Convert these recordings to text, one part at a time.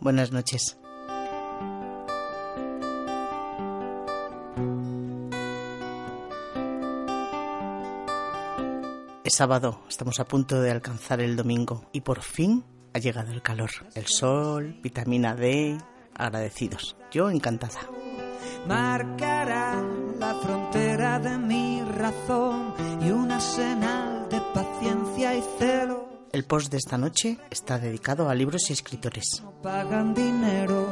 Buenas noches. Es sábado, estamos a punto de alcanzar el domingo y por fin ha llegado el calor. El sol, vitamina D, agradecidos. Yo encantada. Marcará la frontera de mi razón y una de paciencia y celo. El post de esta noche está dedicado a libros y escritores. No pagan dinero.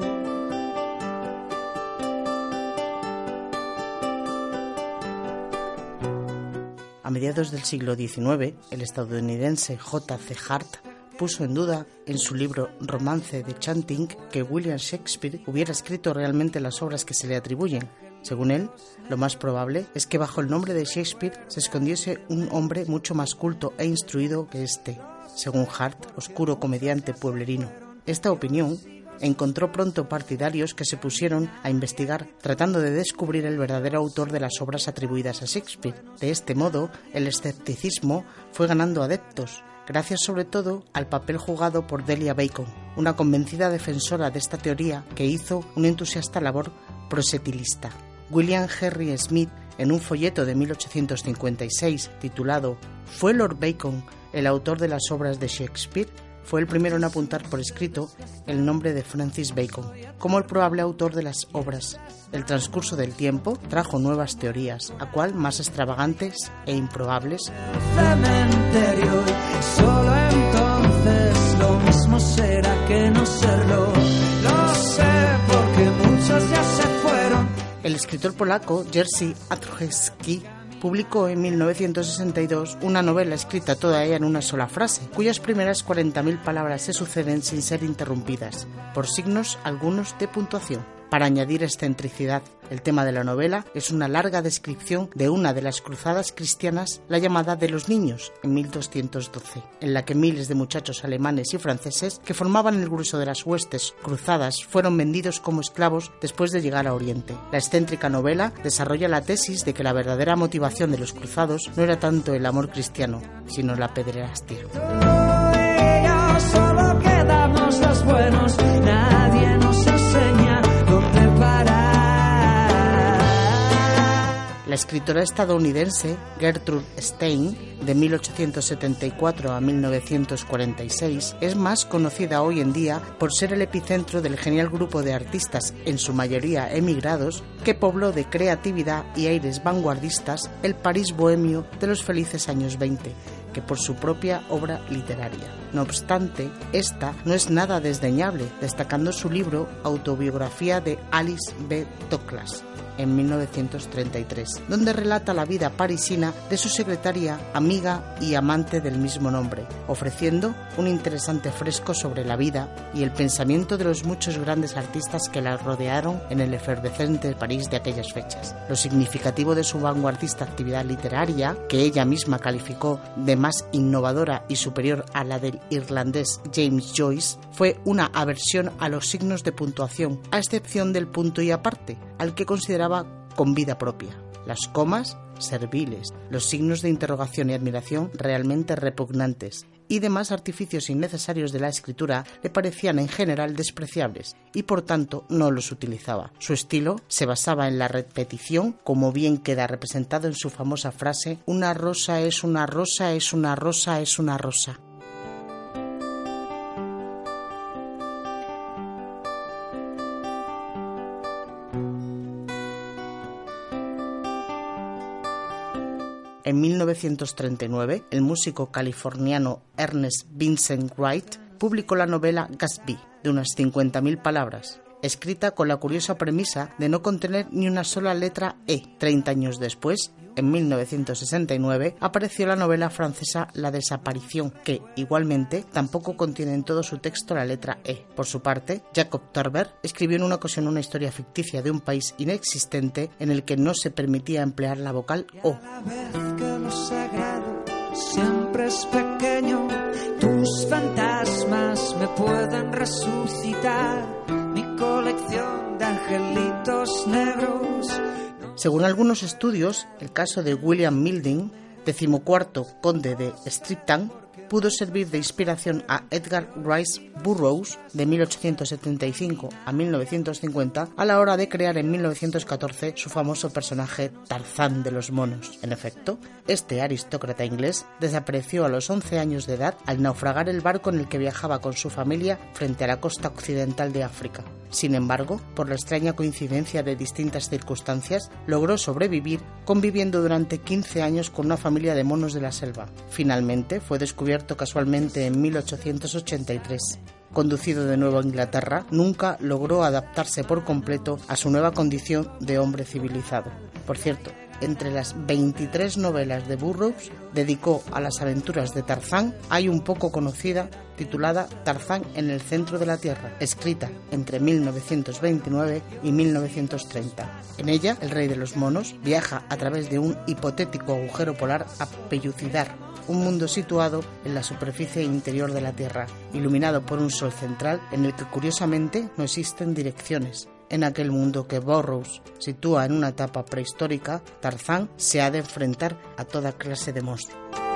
A mediados del siglo XIX, el estadounidense J.C. Hart puso en duda en su libro Romance de Chanting que William Shakespeare hubiera escrito realmente las obras que se le atribuyen. Según él, lo más probable es que bajo el nombre de Shakespeare se escondiese un hombre mucho más culto e instruido que este, según Hart, oscuro comediante pueblerino. Esta opinión encontró pronto partidarios que se pusieron a investigar tratando de descubrir el verdadero autor de las obras atribuidas a Shakespeare. De este modo, el escepticismo fue ganando adeptos, gracias sobre todo al papel jugado por Delia Bacon, una convencida defensora de esta teoría que hizo una entusiasta labor prosetilista. William Henry Smith, en un folleto de 1856 titulado ¿Fue Lord Bacon el autor de las obras de Shakespeare? fue el primero en apuntar por escrito el nombre de Francis Bacon como el probable autor de las obras. El transcurso del tiempo trajo nuevas teorías, a cual más extravagantes e improbables. Cementerio y solo entonces lo mismo será que no serlo. Lo sé porque muchos ya se fueron. El escritor polaco Jerzy Andrzejewski publicó en 1962 una novela escrita toda ella en una sola frase, cuyas primeras 40.000 palabras se suceden sin ser interrumpidas, por signos algunos de puntuación. Para añadir excentricidad, el tema de la novela es una larga descripción de una de las cruzadas cristianas, la llamada de los niños, en 1212, en la que miles de muchachos alemanes y franceses que formaban el grueso de las huestes cruzadas fueron vendidos como esclavos después de llegar a Oriente. La excéntrica novela desarrolla la tesis de que la verdadera motivación de los cruzados no era tanto el amor cristiano, sino la pederastia. La escritora estadounidense Gertrude Stein, de 1874 a 1946, es más conocida hoy en día por ser el epicentro del genial grupo de artistas, en su mayoría emigrados, que pobló de creatividad y aires vanguardistas el París bohemio de los felices años 20 que por su propia obra literaria. No obstante, esta no es nada desdeñable, destacando su libro Autobiografía de Alice B. Douglas en 1933, donde relata la vida parisina de su secretaria, amiga y amante del mismo nombre, ofreciendo un interesante fresco sobre la vida y el pensamiento de los muchos grandes artistas que la rodearon en el efervescente París de aquellas fechas. Lo significativo de su vanguardista actividad literaria, que ella misma calificó de más innovadora y superior a la del irlandés James Joyce, fue una aversión a los signos de puntuación, a excepción del punto y aparte, al que consideraba con vida propia. Las comas, serviles, los signos de interrogación y admiración realmente repugnantes, y demás artificios innecesarios de la escritura le parecían en general despreciables, y por tanto no los utilizaba. Su estilo se basaba en la repetición, como bien queda representado en su famosa frase Una rosa es una rosa es una rosa es una rosa. 1939, el músico californiano Ernest Vincent Wright publicó la novela Gatsby, de unas 50.000 palabras, escrita con la curiosa premisa de no contener ni una sola letra E. Treinta años después, en 1969, apareció la novela francesa La desaparición, que, igualmente, tampoco contiene en todo su texto la letra E. Por su parte, Jacob Turber escribió en una ocasión una historia ficticia de un país inexistente en el que no se permitía emplear la vocal O. Siempre es tus fantasmas me pueden resucitar. Angelitos. Según algunos estudios, el caso de William Milding, decimocuarto conde de Streatham, pudo servir de inspiración a Edgar Rice Burroughs de 1875 a 1950 a la hora de crear en 1914 su famoso personaje Tarzán de los monos. En efecto, este aristócrata inglés desapareció a los 11 años de edad al naufragar el barco en el que viajaba con su familia frente a la costa occidental de África. Sin embargo, por la extraña coincidencia de distintas circunstancias, logró sobrevivir conviviendo durante 15 años con una familia de monos de la selva. Finalmente, fue descubierto casualmente en 1883 conducido de nuevo a Inglaterra, nunca logró adaptarse por completo a su nueva condición de hombre civilizado. Por cierto, entre las 23 novelas de Burroughs dedicó a las aventuras de Tarzán, hay un poco conocida titulada Tarzán en el centro de la Tierra, escrita entre 1929 y 1930. En ella, el rey de los monos viaja a través de un hipotético agujero polar a pellucidar un mundo situado en la superficie interior de la Tierra, iluminado por un sol central en el que curiosamente no existen direcciones. En aquel mundo que Burroughs sitúa en una etapa prehistórica, Tarzán se ha de enfrentar a toda clase de monstruos.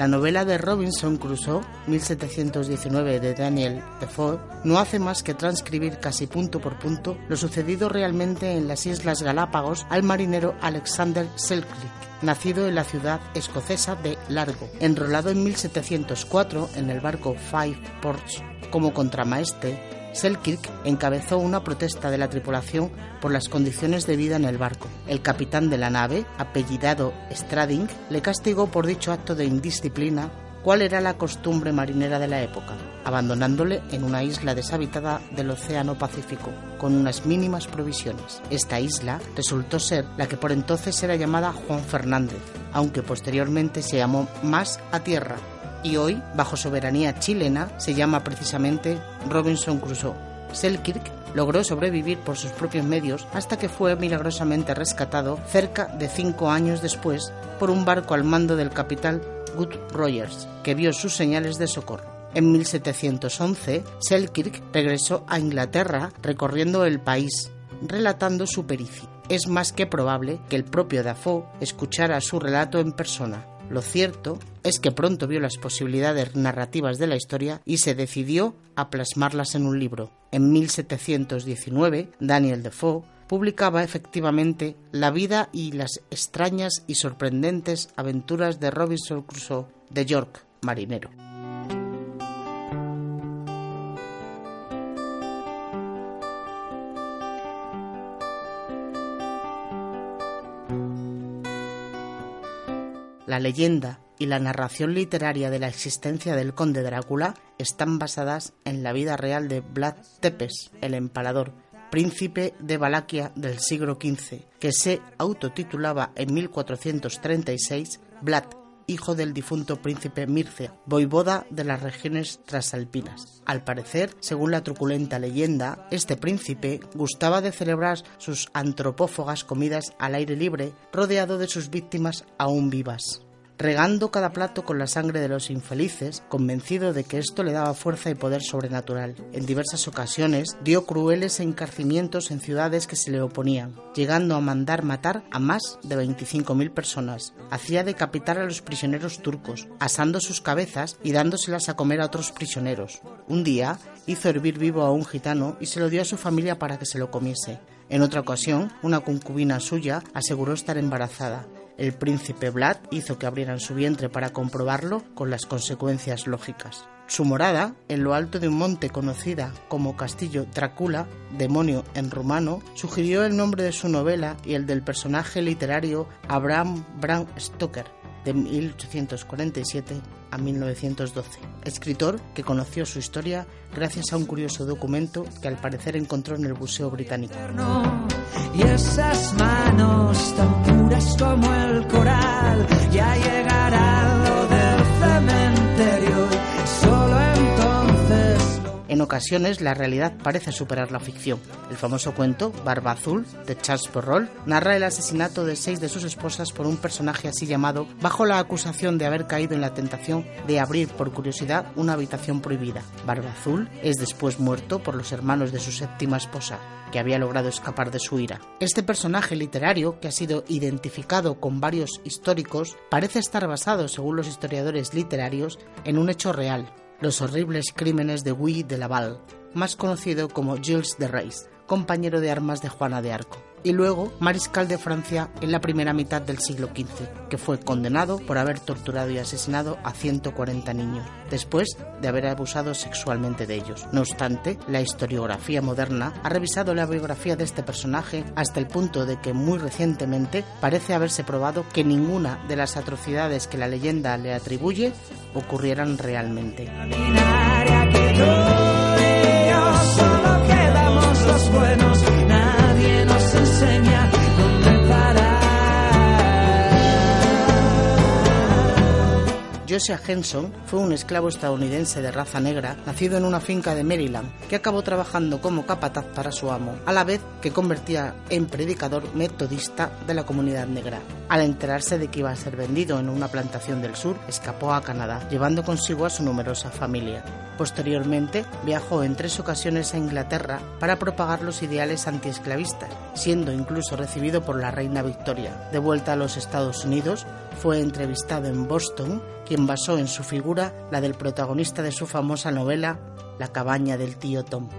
La novela de Robinson Crusoe, 1719 de Daniel Defoe, no hace más que transcribir casi punto por punto lo sucedido realmente en las Islas Galápagos al marinero Alexander Selkirk, nacido en la ciudad escocesa de Largo, enrolado en 1704 en el barco Five Ports como contramaestre Selkirk encabezó una protesta de la tripulación por las condiciones de vida en el barco. El capitán de la nave, apellidado Strading, le castigó por dicho acto de indisciplina, cuál era la costumbre marinera de la época, abandonándole en una isla deshabitada del Océano Pacífico, con unas mínimas provisiones. Esta isla resultó ser la que por entonces era llamada Juan Fernández, aunque posteriormente se llamó Más a Tierra, y hoy, bajo soberanía chilena, se llama precisamente Robinson Crusoe. Selkirk logró sobrevivir por sus propios medios hasta que fue milagrosamente rescatado cerca de cinco años después por un barco al mando del capitán Good Rogers, que vio sus señales de socorro. En 1711, Selkirk regresó a Inglaterra recorriendo el país, relatando su pericia. Es más que probable que el propio Dafoe escuchara su relato en persona, lo cierto es que pronto vio las posibilidades narrativas de la historia y se decidió a plasmarlas en un libro. En 1719, Daniel Defoe publicaba efectivamente la vida y las extrañas y sorprendentes aventuras de Robinson Crusoe de York, marinero. La leyenda y la narración literaria de la existencia del conde Drácula están basadas en la vida real de Vlad Tepes, el empalador, príncipe de Valaquia del siglo XV, que se autotitulaba en 1436 Vlad, hijo del difunto príncipe Mircea, voivoda de las regiones trasalpinas. Al parecer, según la truculenta leyenda, este príncipe gustaba de celebrar sus antropófagas comidas al aire libre, rodeado de sus víctimas aún vivas regando cada plato con la sangre de los infelices, convencido de que esto le daba fuerza y poder sobrenatural. En diversas ocasiones dio crueles encarcimientos en ciudades que se le oponían, llegando a mandar matar a más de 25.000 personas. Hacía decapitar a los prisioneros turcos, asando sus cabezas y dándoselas a comer a otros prisioneros. Un día hizo hervir vivo a un gitano y se lo dio a su familia para que se lo comiese. En otra ocasión, una concubina suya aseguró estar embarazada el príncipe Vlad hizo que abrieran su vientre para comprobarlo con las consecuencias lógicas. Su morada, en lo alto de un monte conocida como Castillo Drácula, demonio en rumano, sugirió el nombre de su novela y el del personaje literario Abraham Bram Stoker, de 1847 a 1912, escritor que conoció su historia gracias a un curioso documento que al parecer encontró en el Museo Británico. Y esas manos tan puras como el coral, ya llegará lo del cementerio. En ocasiones la realidad parece superar la ficción. El famoso cuento Barba Azul de Charles Perrault narra el asesinato de seis de sus esposas por un personaje así llamado bajo la acusación de haber caído en la tentación de abrir por curiosidad una habitación prohibida. Barba Azul es después muerto por los hermanos de su séptima esposa, que había logrado escapar de su ira. Este personaje literario, que ha sido identificado con varios históricos, parece estar basado, según los historiadores literarios, en un hecho real, los horribles crímenes de Guy de Laval, más conocido como Gilles de Reis, compañero de armas de Juana de Arco, y luego mariscal de Francia en la primera mitad del siglo XV, que fue condenado por haber torturado y asesinado a 140 niños, después de haber abusado sexualmente de ellos. No obstante, la historiografía moderna ha revisado la biografía de este personaje hasta el punto de que muy recientemente parece haberse probado que ninguna de las atrocidades que la leyenda le atribuye ocurrieran realmente. Josiah Henson fue un esclavo estadounidense de raza negra, nacido en una finca de Maryland, que acabó trabajando como capataz para su amo, a la vez que convertía en predicador metodista de la comunidad negra. Al enterarse de que iba a ser vendido en una plantación del sur, escapó a Canadá, llevando consigo a su numerosa familia. Posteriormente, viajó en tres ocasiones a Inglaterra para propagar los ideales antiesclavistas, siendo incluso recibido por la reina Victoria. De vuelta a los Estados Unidos, fue entrevistado en Boston, quien basó en su figura la del protagonista de su famosa novela La cabaña del tío Tom.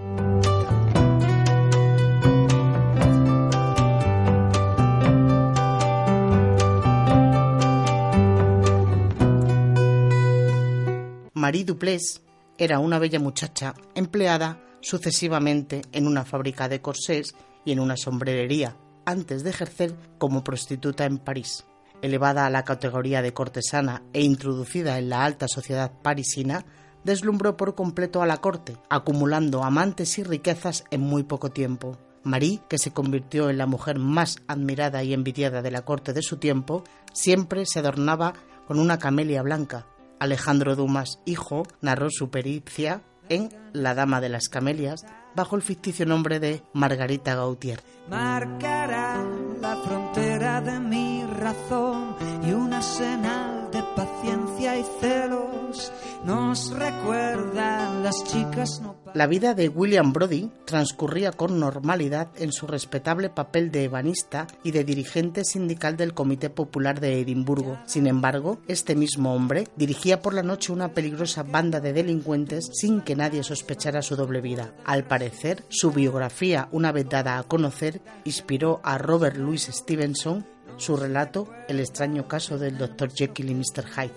Marie Duplessis era una bella muchacha empleada sucesivamente en una fábrica de corsés y en una sombrerería, antes de ejercer como prostituta en París. Elevada a la categoría de cortesana e introducida en la alta sociedad parisina, deslumbró por completo a la corte, acumulando amantes y riquezas en muy poco tiempo. Marie, que se convirtió en la mujer más admirada y envidiada de la corte de su tiempo, siempre se adornaba con una camelia blanca. Alejandro Dumas, hijo, narró su pericia en La Dama de las Camelias bajo el ficticio nombre de Margarita Gautier. Marcará la frontera de mi razón y una de paciencia y celos nos recuerdan las chicas la vida de William Brody transcurría con normalidad en su respetable papel de ebanista y de dirigente sindical del Comité Popular de Edimburgo. Sin embargo, este mismo hombre dirigía por la noche una peligrosa banda de delincuentes sin que nadie sospechara su doble vida. Al parecer, su biografía, una vez dada a conocer, inspiró a Robert Louis Stevenson su relato El extraño caso del Dr. Jekyll y Mr. Hyde.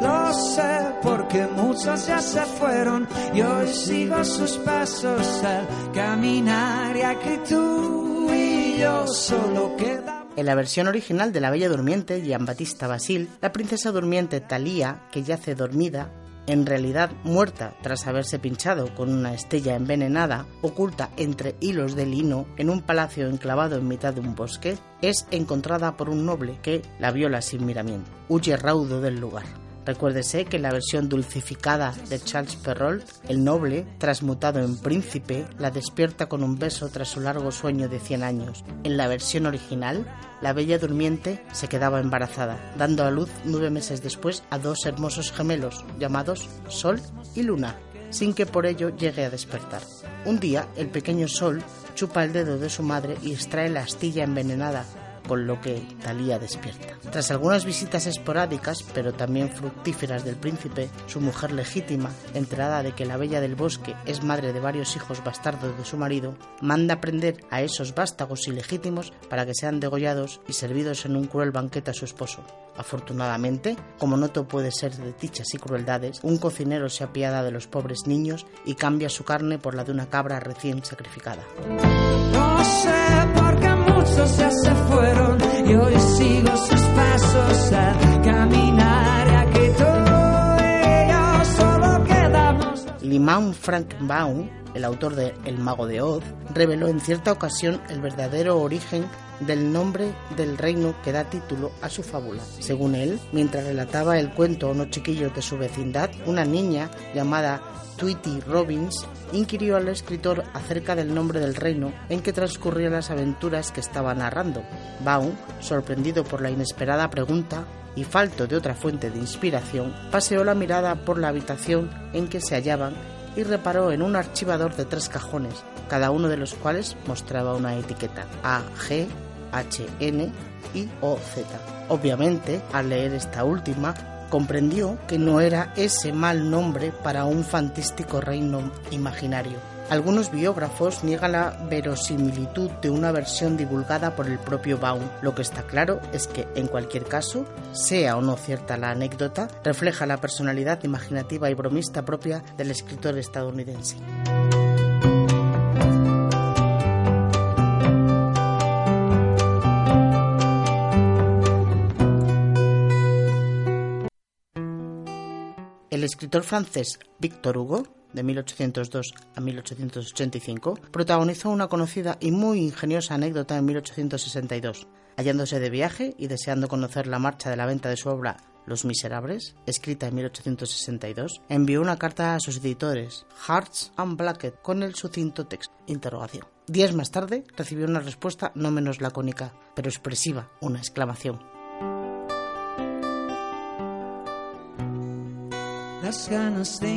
Lo sé porque muchos ya se fueron y hoy sigo sus pasos al caminar y aquí tú y yo solo quedamos. En la versión original de La Bella Durmiente, Jean Battista Basil, la princesa durmiente Thalía, que yace dormida, en realidad muerta tras haberse pinchado con una estella envenenada, oculta entre hilos de lino en un palacio enclavado en mitad de un bosque, es encontrada por un noble que la viola sin miramiento. Huye raudo del lugar. Recuérdese que la versión dulcificada de Charles Perrault, el noble, transmutado en príncipe, la despierta con un beso tras su largo sueño de 100 años. En la versión original, la bella durmiente se quedaba embarazada, dando a luz nueve meses después a dos hermosos gemelos llamados Sol y Luna, sin que por ello llegue a despertar. Un día, el pequeño Sol chupa el dedo de su madre y extrae la astilla envenenada con lo que Talía despierta. Tras algunas visitas esporádicas, pero también fructíferas del príncipe, su mujer legítima, enterada de que la bella del bosque es madre de varios hijos bastardos de su marido, manda prender a esos vástagos ilegítimos para que sean degollados y servidos en un cruel banquete a su esposo. Afortunadamente, como no todo puede ser de dichas y crueldades, un cocinero se apiada de los pobres niños y cambia su carne por la de una cabra recién sacrificada. No sé por qué fueron y hoy sigo imán Frank Baum, el autor de El mago de Oz, reveló en cierta ocasión el verdadero origen del nombre del reino que da título a su fábula. Según él, mientras relataba el cuento a unos chiquillos de su vecindad, una niña llamada Tweety Robbins inquirió al escritor acerca del nombre del reino en que transcurrían las aventuras que estaba narrando. Baum, sorprendido por la inesperada pregunta, y falto de otra fuente de inspiración, paseó la mirada por la habitación en que se hallaban y reparó en un archivador de tres cajones, cada uno de los cuales mostraba una etiqueta A, G, H, N y O, Z. Obviamente, al leer esta última, comprendió que no era ese mal nombre para un fantástico reino imaginario. Algunos biógrafos niegan la verosimilitud de una versión divulgada por el propio Baum. Lo que está claro es que, en cualquier caso, sea o no cierta la anécdota, refleja la personalidad imaginativa y bromista propia del escritor estadounidense. El escritor francés Victor Hugo de 1802 a 1885, protagonizó una conocida y muy ingeniosa anécdota en 1862. Hallándose de viaje y deseando conocer la marcha de la venta de su obra Los Miserables, escrita en 1862, envió una carta a sus editores, Hearts and Blackett, con el sucinto texto, interrogación. Días más tarde recibió una respuesta no menos lacónica, pero expresiva, una exclamación. Las ganas de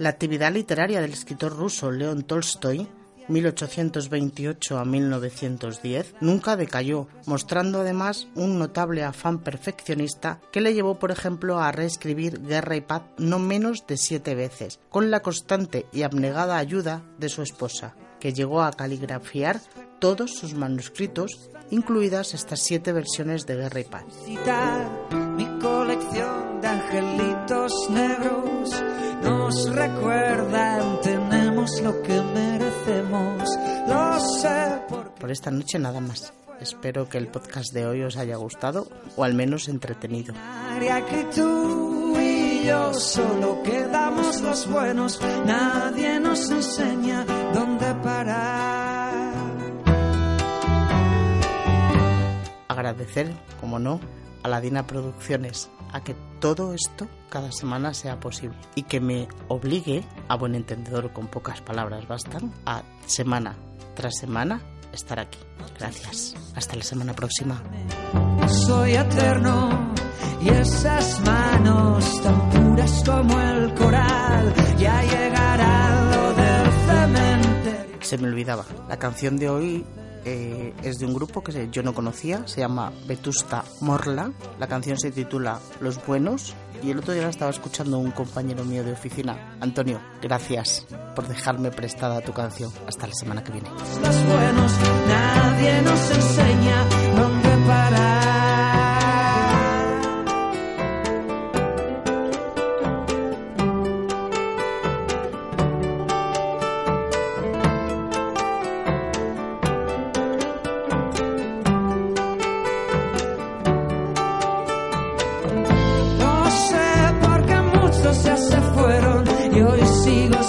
La actividad literaria del escritor ruso León Tolstoy 1828 a 1910, nunca decayó, mostrando además un notable afán perfeccionista que le llevó, por ejemplo, a reescribir Guerra y Paz no menos de siete veces, con la constante y abnegada ayuda de su esposa, que llegó a caligrafiar todos sus manuscritos, incluidas estas siete versiones de Guerra y Paz. Mi colección de angelitos negros nos recuerdan, tenemos lo que merecemos, lo sé Por esta noche nada más. Espero que el podcast de hoy os haya gustado o al menos entretenido. que tú y yo solo quedamos los buenos, nadie nos enseña dónde parar. Agradecer, como no, a la Dina Producciones a que todo esto cada semana sea posible y que me obligue, a buen entendedor con pocas palabras bastan, a semana tras semana estar aquí. Gracias. Hasta la semana próxima. Soy eterno y esas manos tan puras como el coral ya llegará lo del cementerio. Se me olvidaba. La canción de hoy eh, es de un grupo que yo no conocía, se llama Vetusta Morla. La canción se titula Los Buenos y el otro día la estaba escuchando un compañero mío de oficina. Antonio, gracias por dejarme prestada tu canción. Hasta la semana que viene. Buenos, nadie nos enseña No sé por qué muchos se fueron y hoy sigo